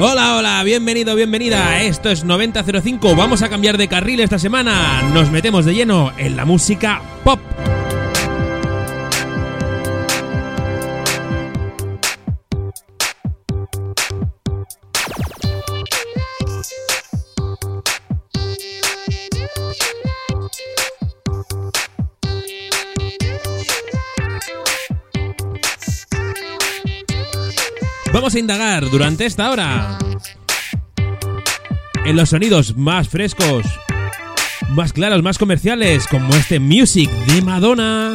Hola, hola, bienvenido, bienvenida. Esto es 9005. Vamos a cambiar de carril esta semana. Nos metemos de lleno en la música pop. Indagar durante esta hora en los sonidos más frescos, más claros, más comerciales, como este Music de Madonna.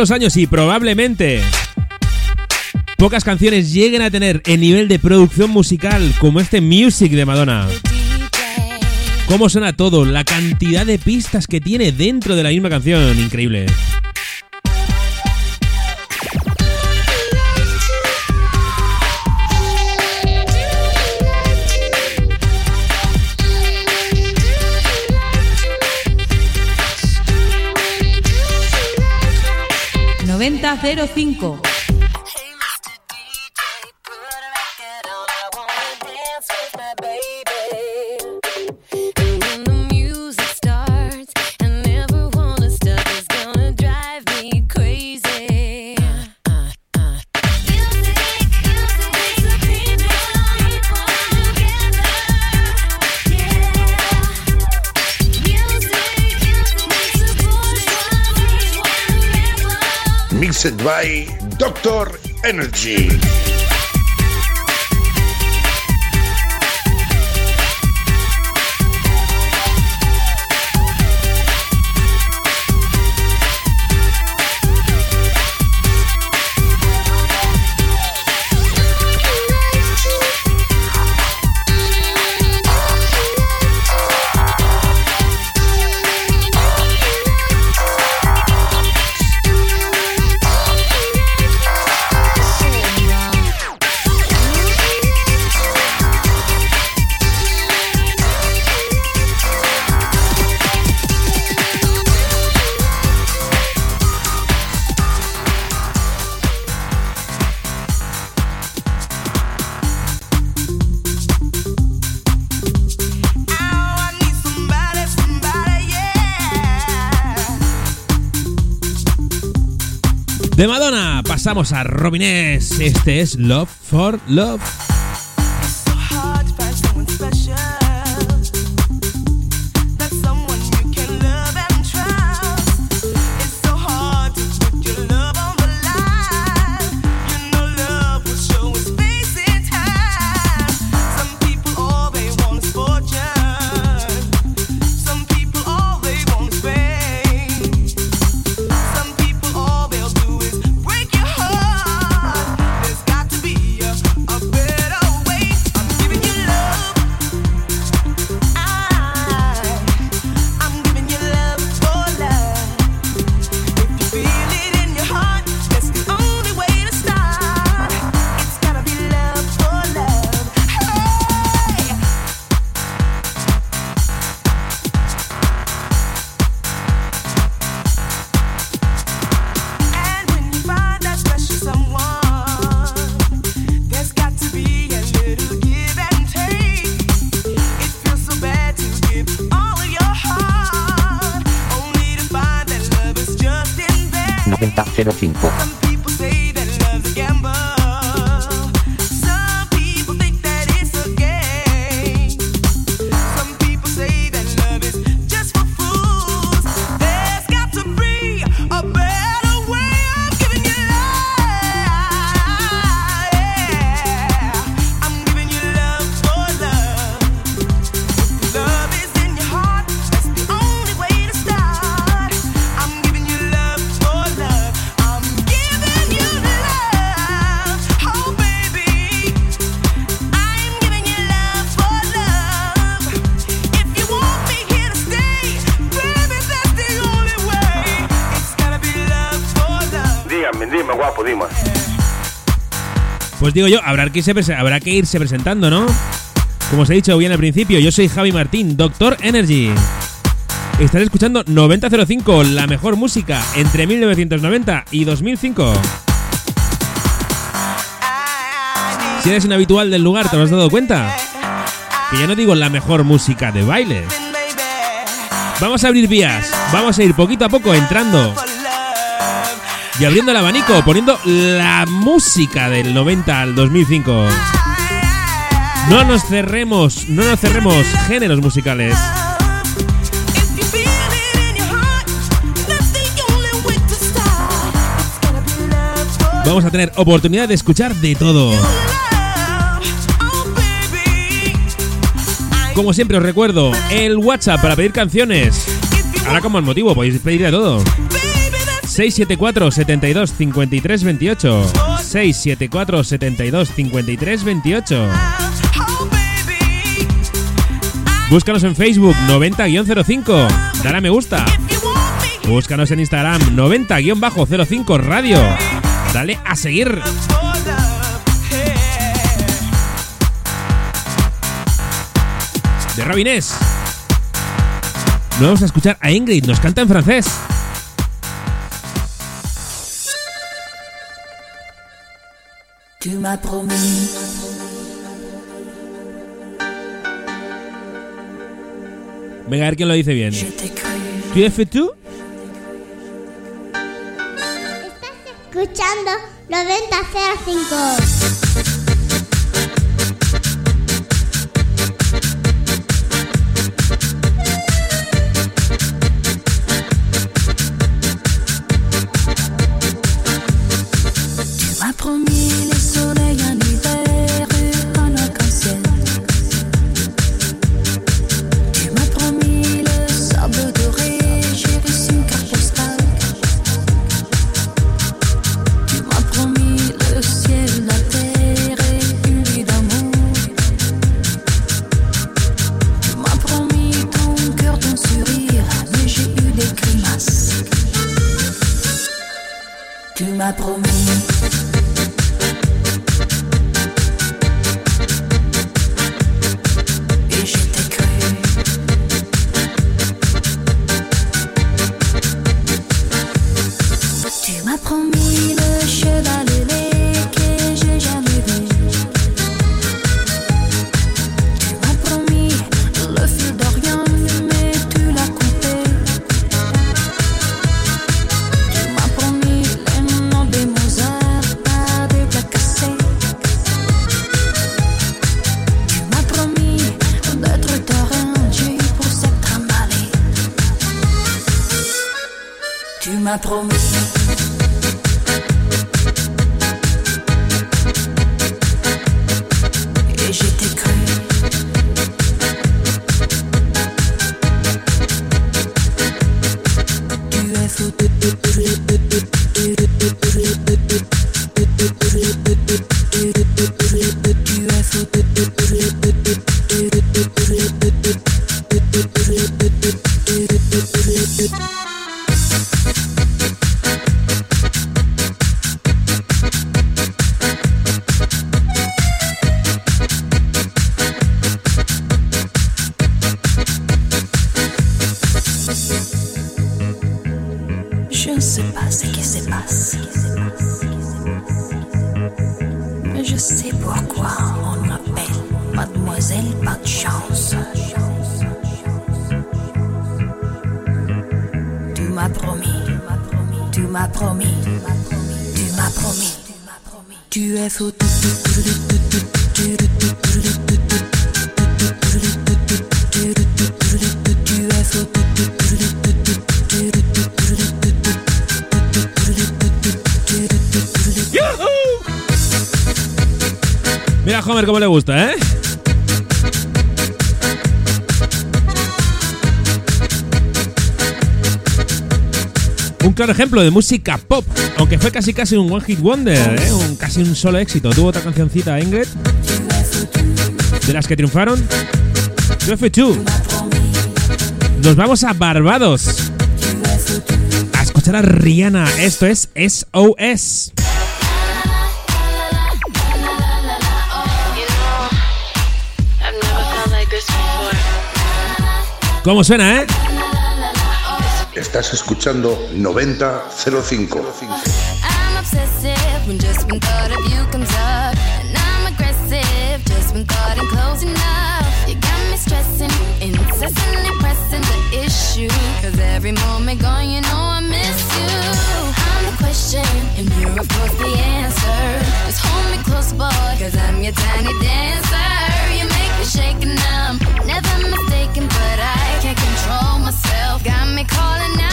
Los años y probablemente pocas canciones lleguen a tener el nivel de producción musical como este Music de Madonna. Cómo suena todo, la cantidad de pistas que tiene dentro de la misma canción, increíble. 05. Mixed by Doctor Energy. Pasamos a Robinés. Este es Love for Love. Pues digo yo, habrá que, irse, habrá que irse presentando, ¿no? Como os he dicho bien al principio, yo soy Javi Martín, Doctor Energy. Estás escuchando 9005, la mejor música entre 1990 y 2005. Si eres un habitual del lugar, ¿te lo has dado cuenta? Que ya no digo la mejor música de baile. Vamos a abrir vías, vamos a ir poquito a poco entrando y abriendo el abanico, poniendo la música del 90 al 2005. No nos cerremos, no nos cerremos géneros musicales. Vamos a tener oportunidad de escuchar de todo. Como siempre os recuerdo, el WhatsApp para pedir canciones. Ahora como el motivo, podéis pedir de todo. 674 72 53 28 674 72 53 28 Búscanos en Facebook 90-05 Dale a me gusta. Búscanos en Instagram 90-05 Radio. Dale a seguir. De Robinés No vamos a escuchar a Ingrid, nos canta en francés Tu m'as promis. Venga, a ver quién lo dice bien. ¿Tu es tú? Escuchando 9005. Promis. Homer como le gusta, ¿eh? Un claro ejemplo de música pop, aunque fue casi casi un one hit wonder, ¿eh? un, casi un solo éxito. Tuvo otra cancioncita Ingrid, de las que triunfaron. Two. Nos vamos a Barbados a escuchar a Rihanna. Esto es SOS. ¿Cómo suena, eh? Estás escuchando 9005. and you're of the answer. Just hold me close, boy, cause I'm your tiny dancer. You make me shake, and I'm never mistaken, but I got me calling out.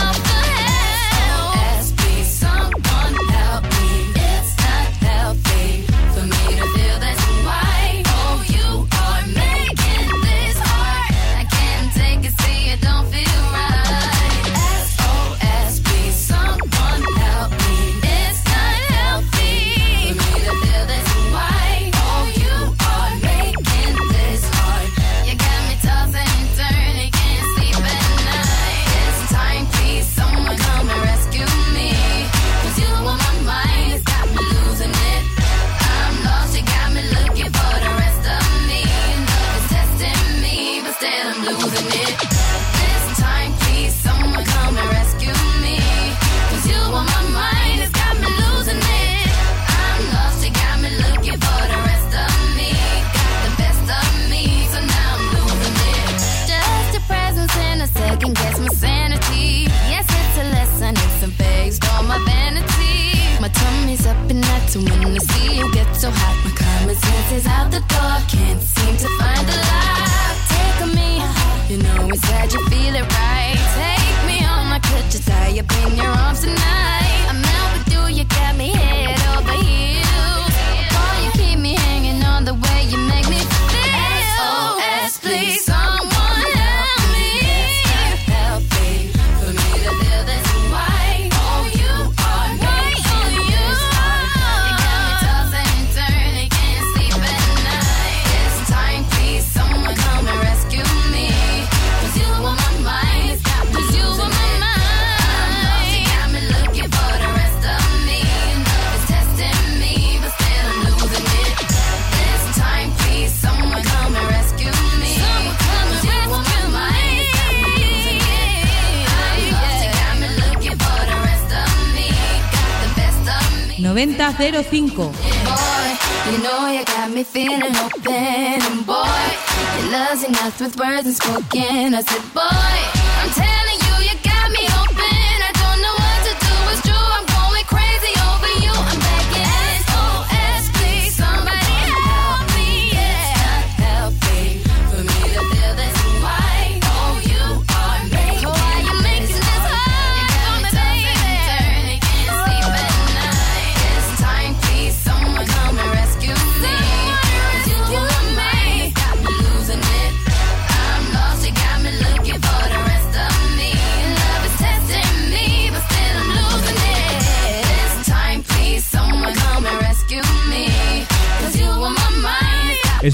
05.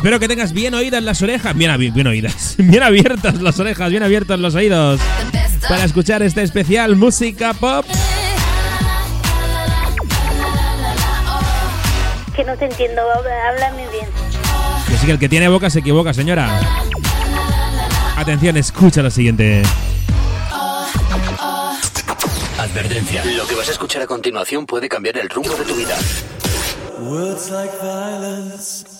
Espero que tengas bien oídas las orejas. Bien, bien oídas. Bien abiertas las orejas, bien abiertos los oídos. Para escuchar este especial música pop. Que no te entiendo, háblame bien. Que sí, que el que tiene boca se equivoca, señora. Atención, escucha lo siguiente. Advertencia. Lo que vas a escuchar a continuación puede cambiar el rumbo de tu vida. Words like violence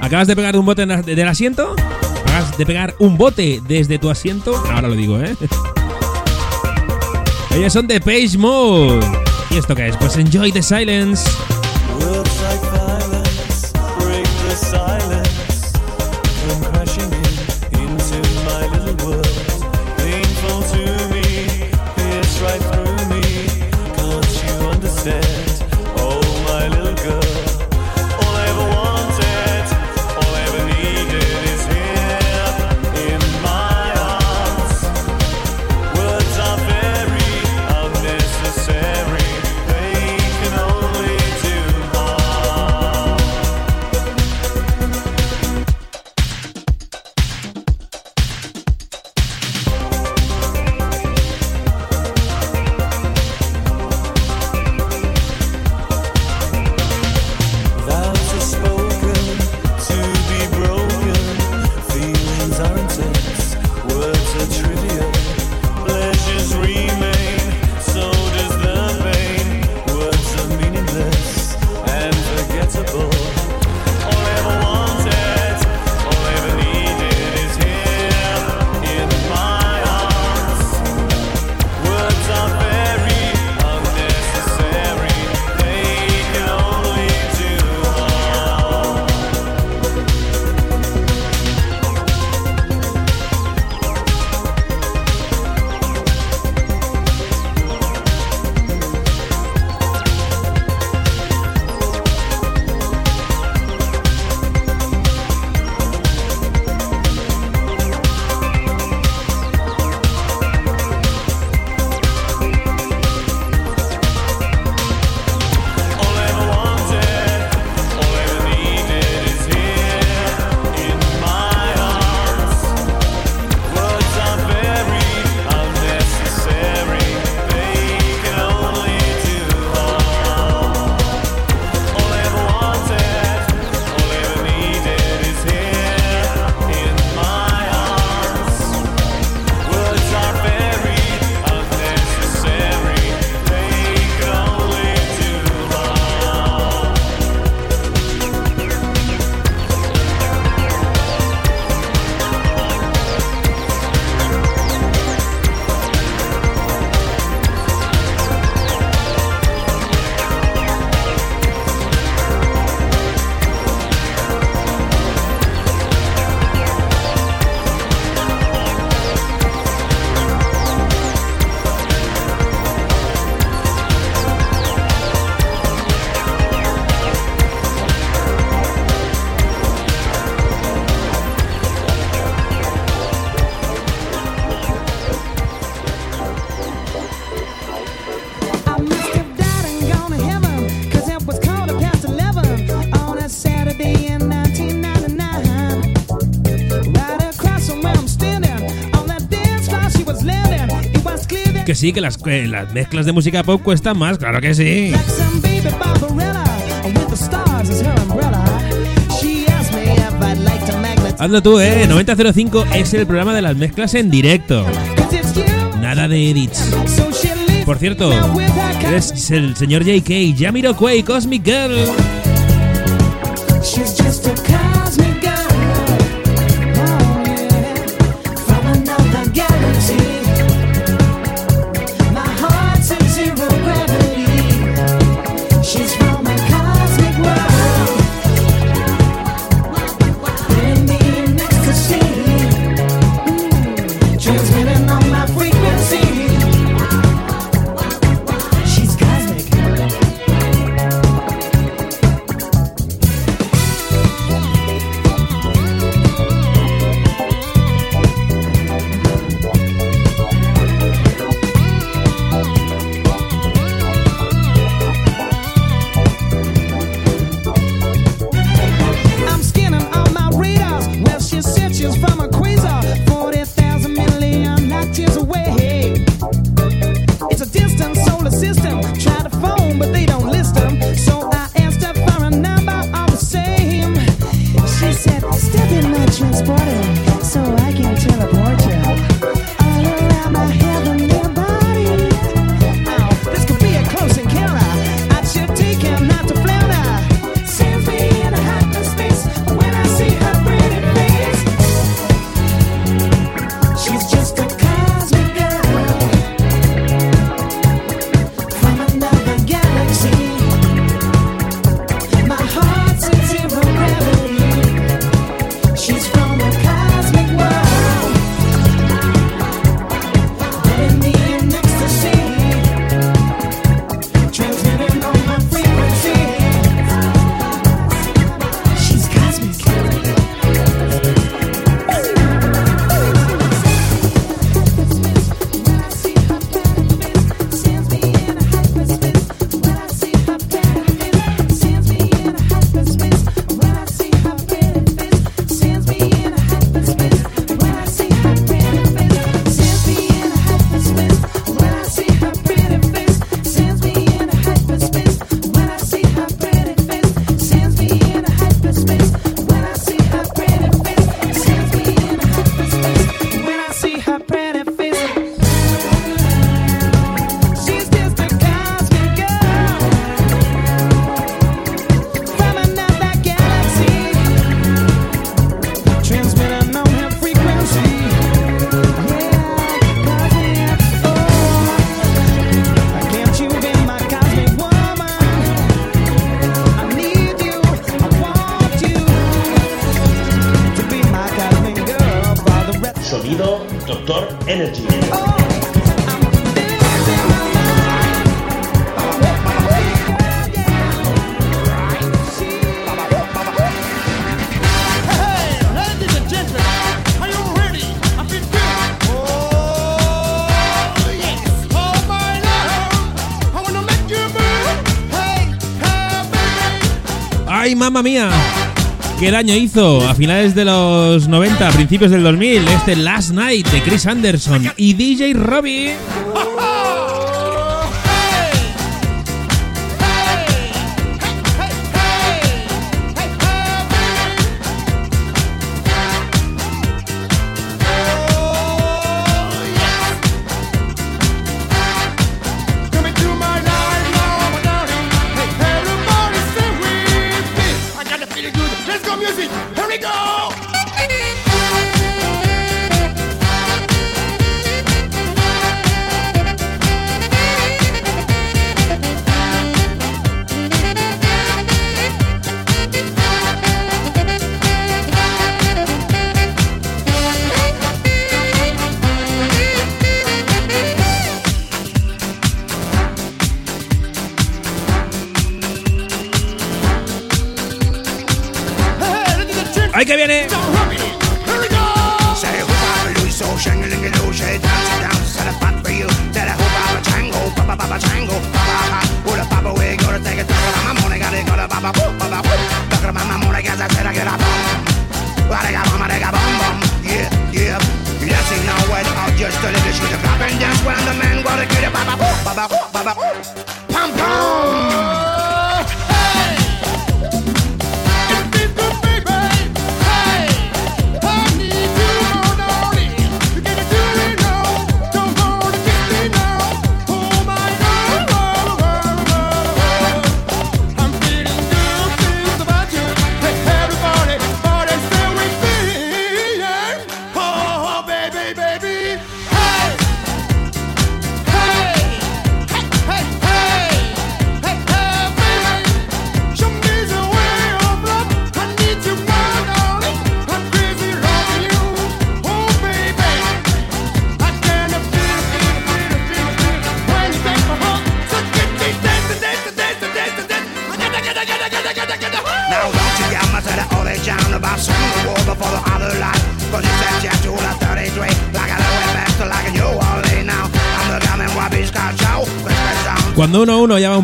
¿Acabas de pegar un bote del asiento? ¿Acabas de pegar un bote desde tu asiento? Ahora lo digo, ¿eh? Ellos son de Page Mode. ¿Y esto qué es? Pues Enjoy the Silence. sí, que las, mezclas de música pop cuestan más, claro que sí. Anda tú, eh. 9005 es el programa de las mezclas en directo. Nada de edits. Por cierto, es el señor JK, Yamiro Quay, Cosmic Girl. Ay, mamá mía. ¿Qué daño hizo a finales de los 90, principios del 2000? Este Last Night de Chris Anderson y DJ Robbie.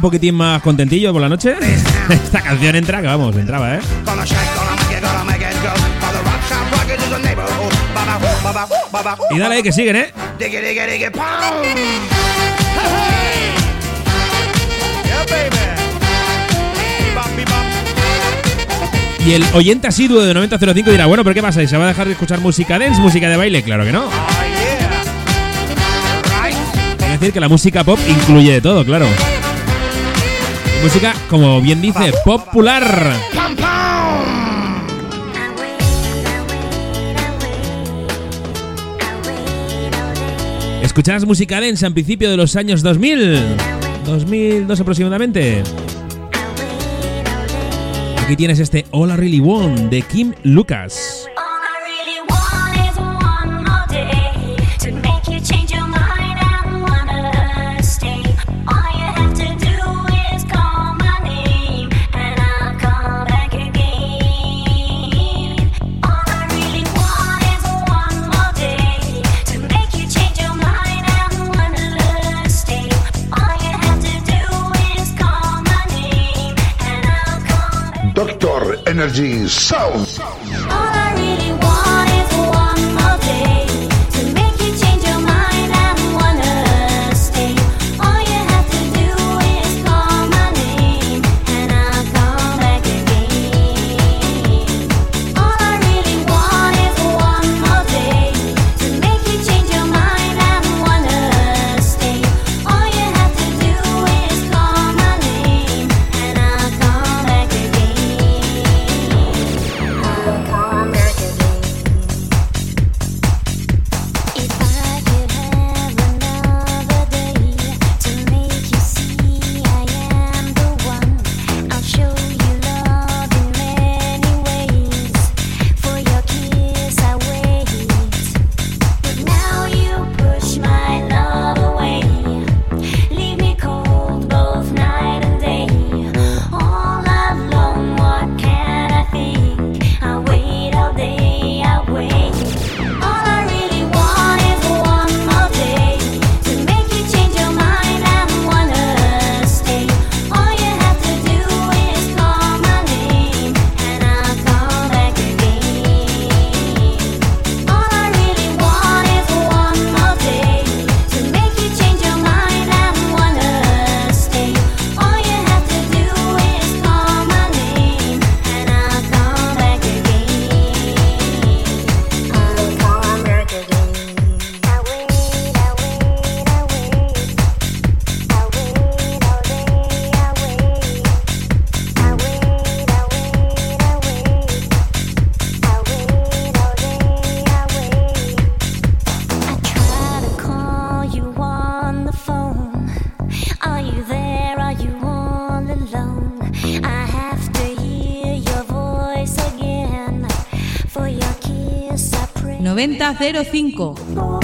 poquitín más contentillo por la noche? Esta canción entra, que vamos, entraba, ¿eh? Y dale que siguen, ¿eh? Y el oyente asiduo de 9005 dirá, bueno, pero ¿qué pasa? Se va a dejar de escuchar música dance, música de baile? Claro que no. Oh, es decir, que la música pop incluye de todo, claro música, como bien dice, popular. Escuchabas música densa en principio de los años 2000, 2002 aproximadamente. Aquí tienes este All I Really Want de Kim Lucas. energies. So. so. 3005.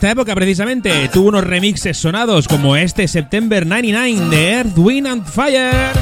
esta época precisamente tuvo unos remixes sonados como este September 99 de Earth, Wind and Fire.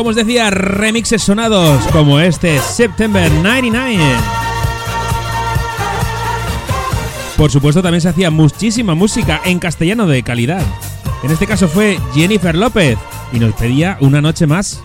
como os decía, remixes sonados como este September 99. Por supuesto, también se hacía muchísima música en castellano de calidad. En este caso fue Jennifer López y nos pedía una noche más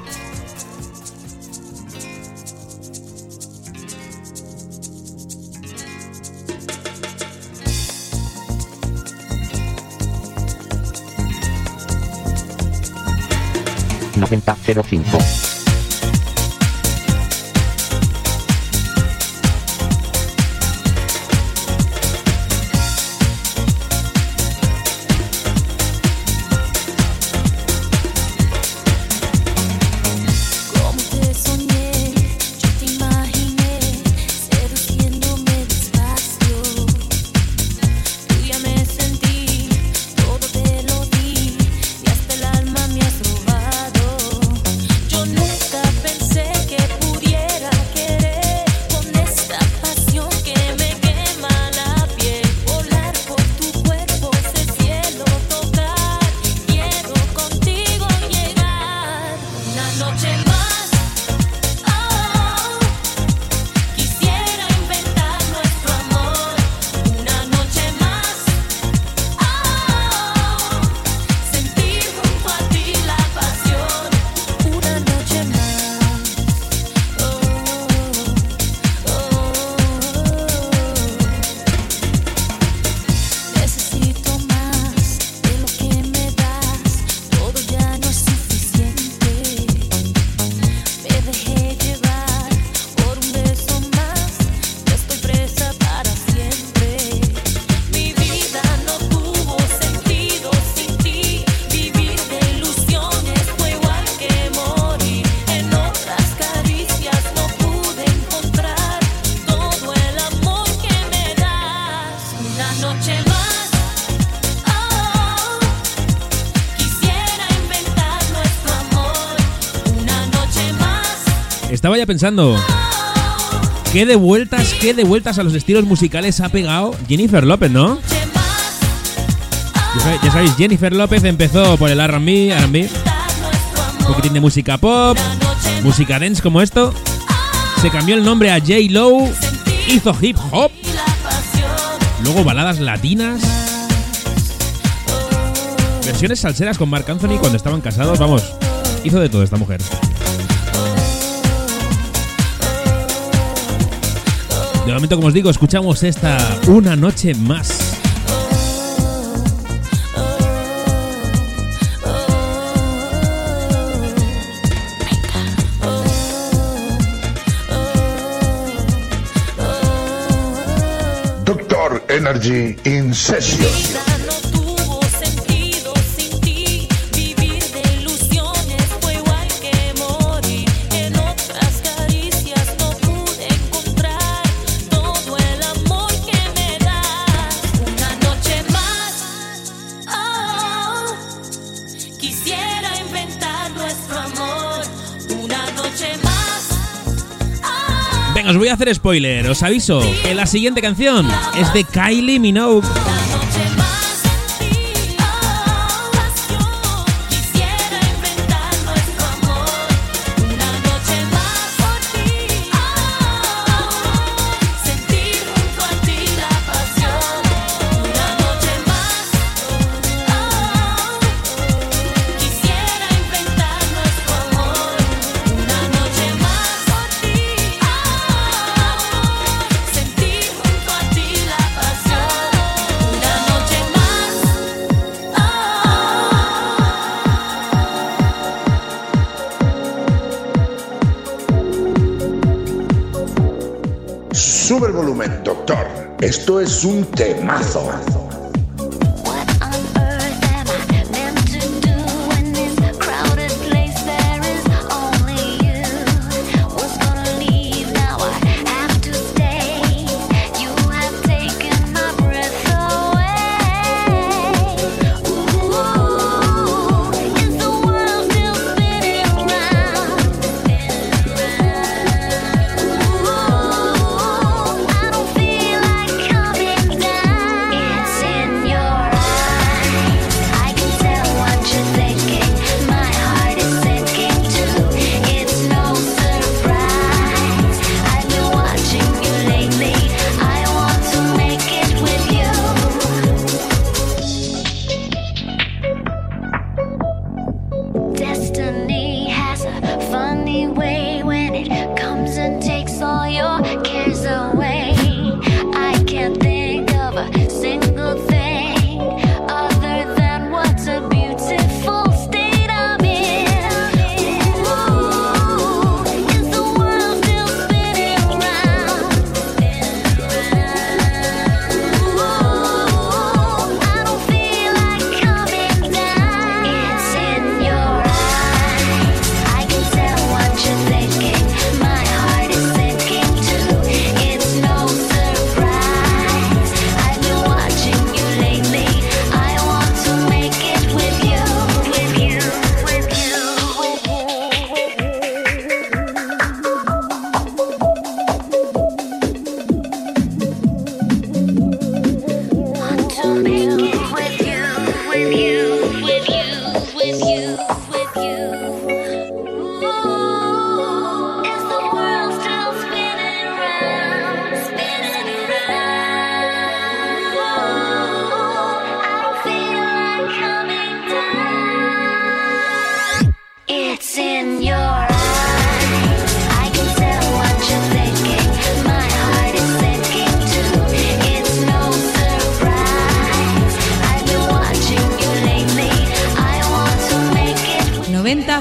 pensando. Qué de vueltas, qué de vueltas a los estilos musicales ha pegado Jennifer López, ¿no? Ya sabéis, Jennifer López empezó por el R&B, R&B, un poquitín de música pop, música dance como esto. Se cambió el nombre a J. Low, hizo hip hop, luego baladas latinas, versiones salseras con Marc Anthony cuando estaban casados, vamos, hizo de todo esta mujer. De momento, como os digo, escuchamos esta una noche más. Doctor Energy in session. hacer spoiler, os aviso que la siguiente canción es de Kylie Minogue. Esto es un temazo.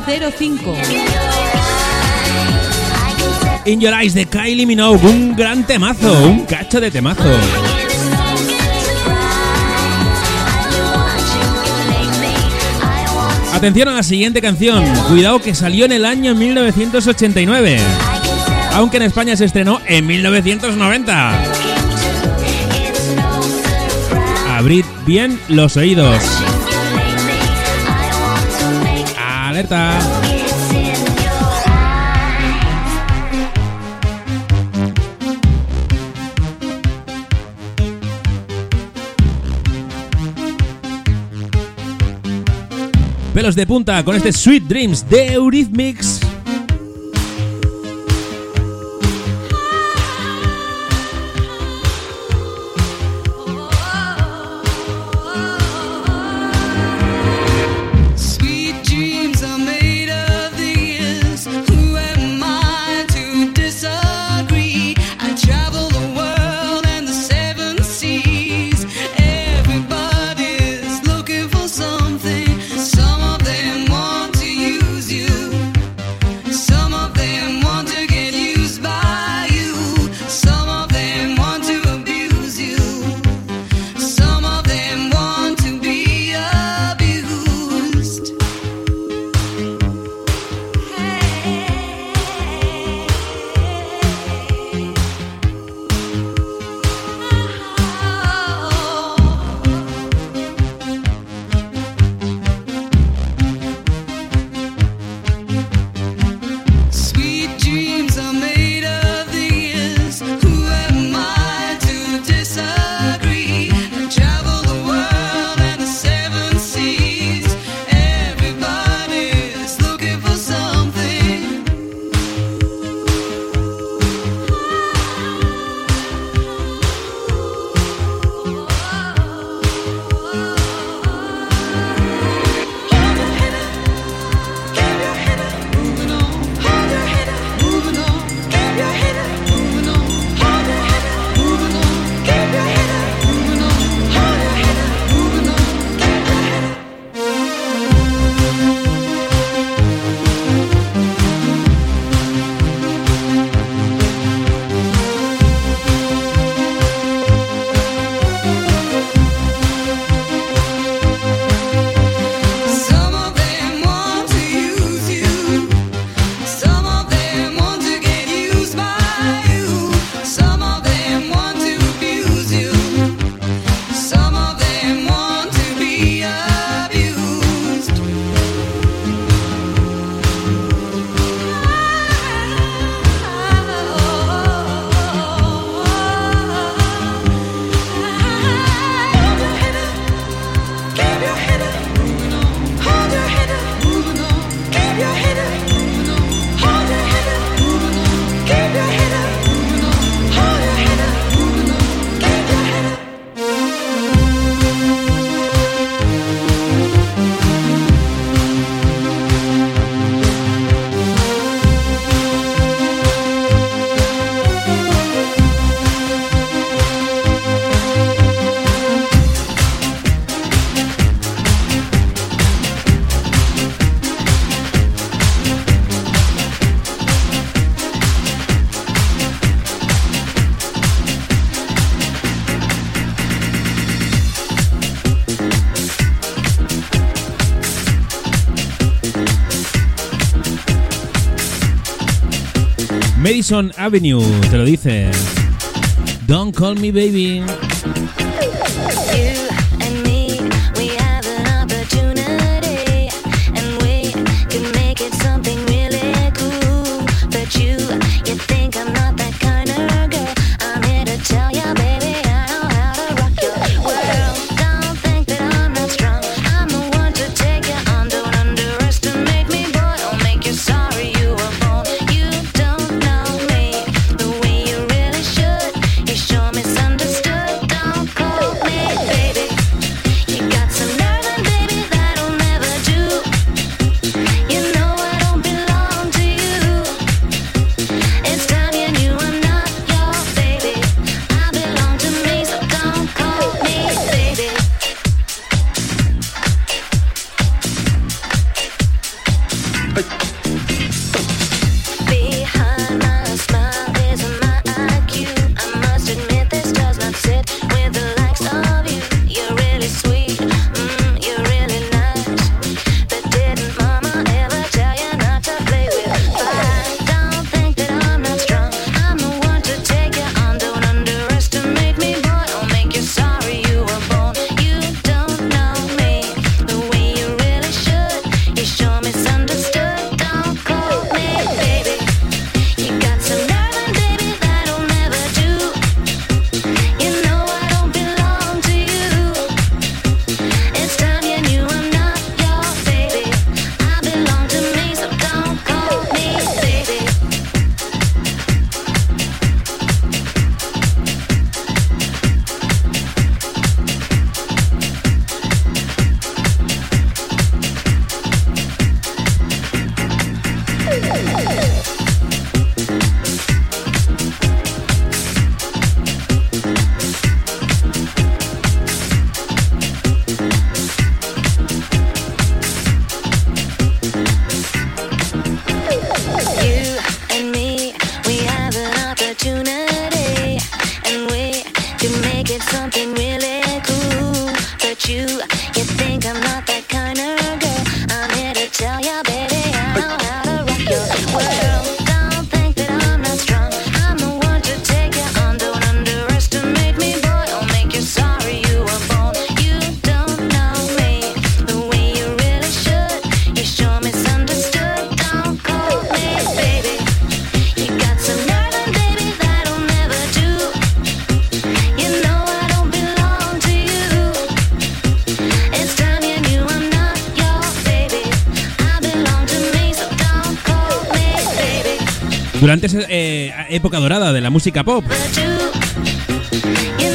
05. In Your Eyes de Kylie Minogue, un gran temazo, un cacho de temazo. Atención a la siguiente canción, cuidado que salió en el año 1989, aunque en España se estrenó en 1990. Abrid bien los oídos. alerta. Pelos de punta con este Sweet Dreams de Eurythmics. Madison Avenue, te lo dice. Don't call me baby.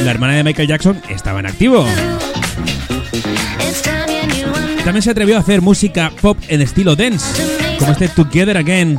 La hermana de Michael Jackson estaba en activo. También se atrevió a hacer música pop en estilo dance, como este Together Again.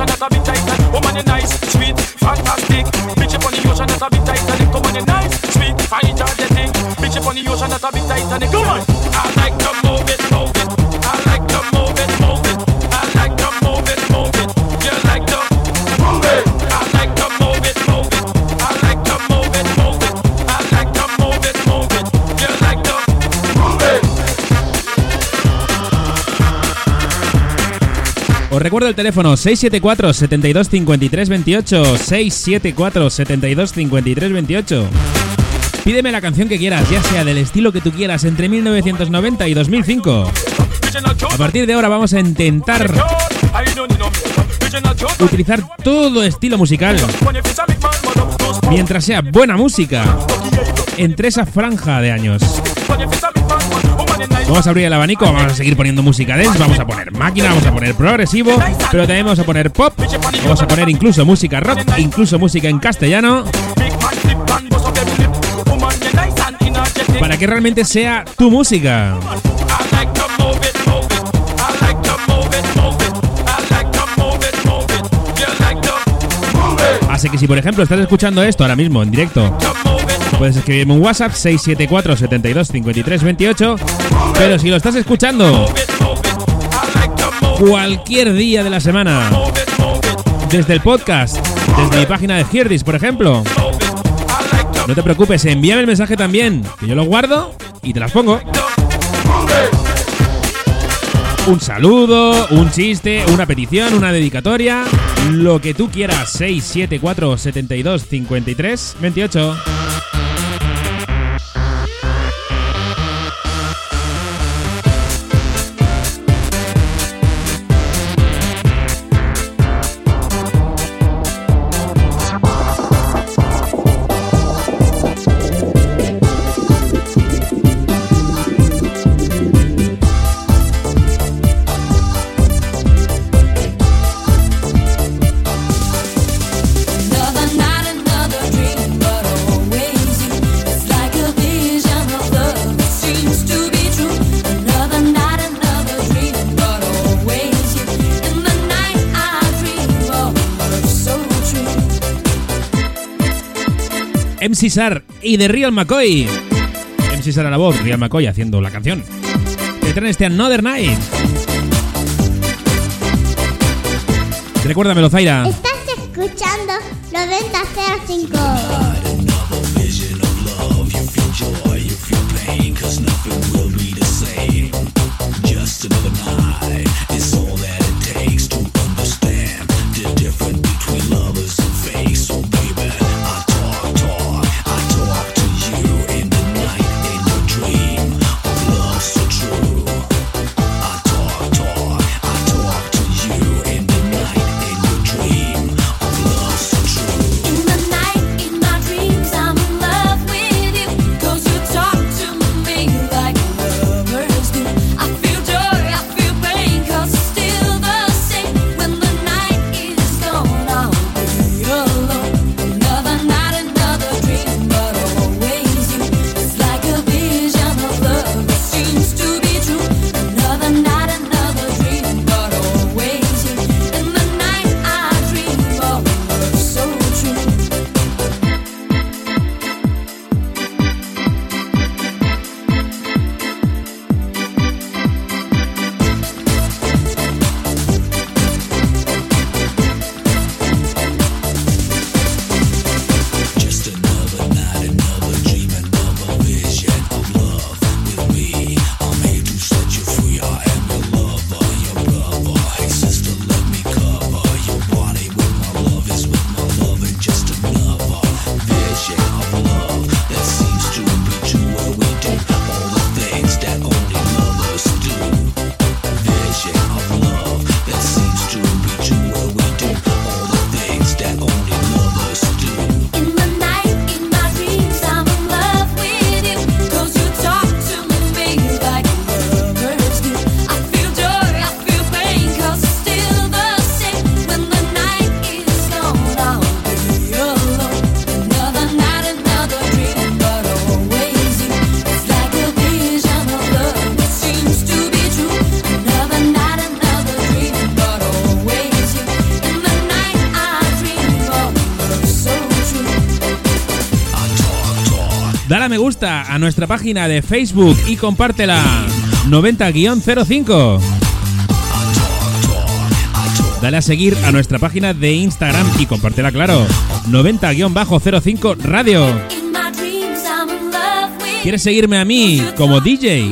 ocean that's a bit tight and woman you nice, sweet, fantastic. Bitch upon the ocean that's a bit tight and woman you nice, sweet, fine, energetic. Bitch upon the ocean that's a bit tight and come on. Os recuerdo el teléfono 674 72 53 28 674 72 53 28 Pídeme la canción que quieras, ya sea del estilo que tú quieras, entre 1990 y 2005. A partir de ahora vamos a intentar utilizar todo estilo musical mientras sea buena música entre esa franja de años. Vamos a abrir el abanico, vamos a seguir poniendo música dance, vamos a poner máquina, vamos a poner progresivo, pero también vamos a poner pop, vamos a poner incluso música rock, incluso música en castellano, para que realmente sea tu música. Así que si por ejemplo estás escuchando esto ahora mismo en directo, puedes escribirme un WhatsApp 674 72 53 28. Pero si lo estás escuchando cualquier día de la semana, desde el podcast, desde mi página de Girdis, por ejemplo, no te preocupes, envíame el mensaje también, que yo lo guardo y te las pongo. Un saludo, un chiste, una petición, una dedicatoria, lo que tú quieras. 674 72 53 28. MC Sar y de Real McCoy. MC Sar a la voz, Real McCoy haciendo la canción. Te traen este Another Night. Recuérdamelo, Zaira. Estás escuchando 9005. Just a nuestra página de Facebook y compártela 90-05. Dale a seguir a nuestra página de Instagram y compártela, claro, 90-05 Radio. ¿Quieres seguirme a mí como DJ?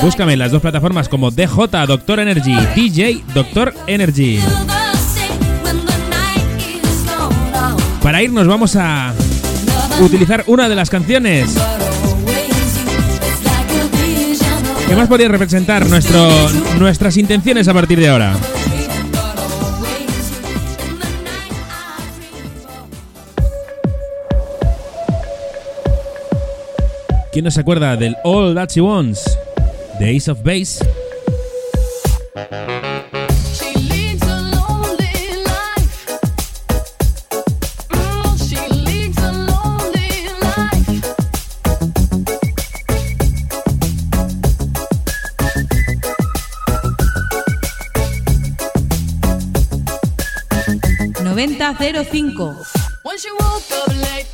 Búscame en las dos plataformas como DJ Doctor Energy, DJ Doctor Energy. Para irnos vamos a utilizar una de las canciones ¿Qué más podría representar nuestras intenciones a partir de ahora? ¿Quién no se acuerda del All That She Wants? The Ace of Base. 9005.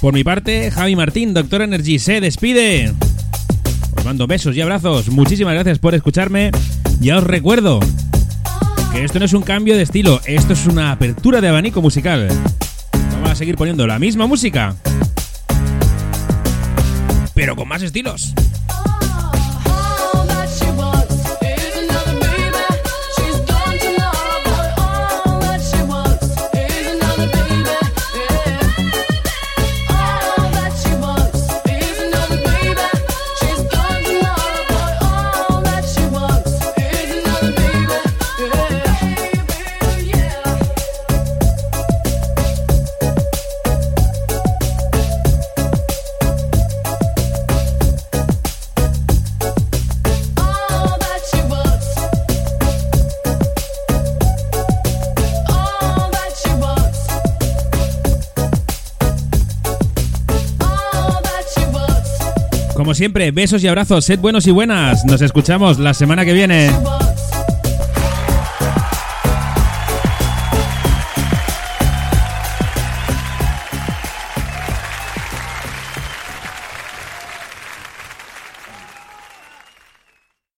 Por mi parte, Javi Martín, Doctor Energy, se despide. Os mando besos y abrazos. Muchísimas gracias por escucharme. Ya os recuerdo que esto no es un cambio de estilo, esto es una apertura de abanico musical. Vamos a seguir poniendo la misma música, pero con más estilos. siempre, besos y abrazos, sed buenos y buenas. Nos escuchamos la semana que viene.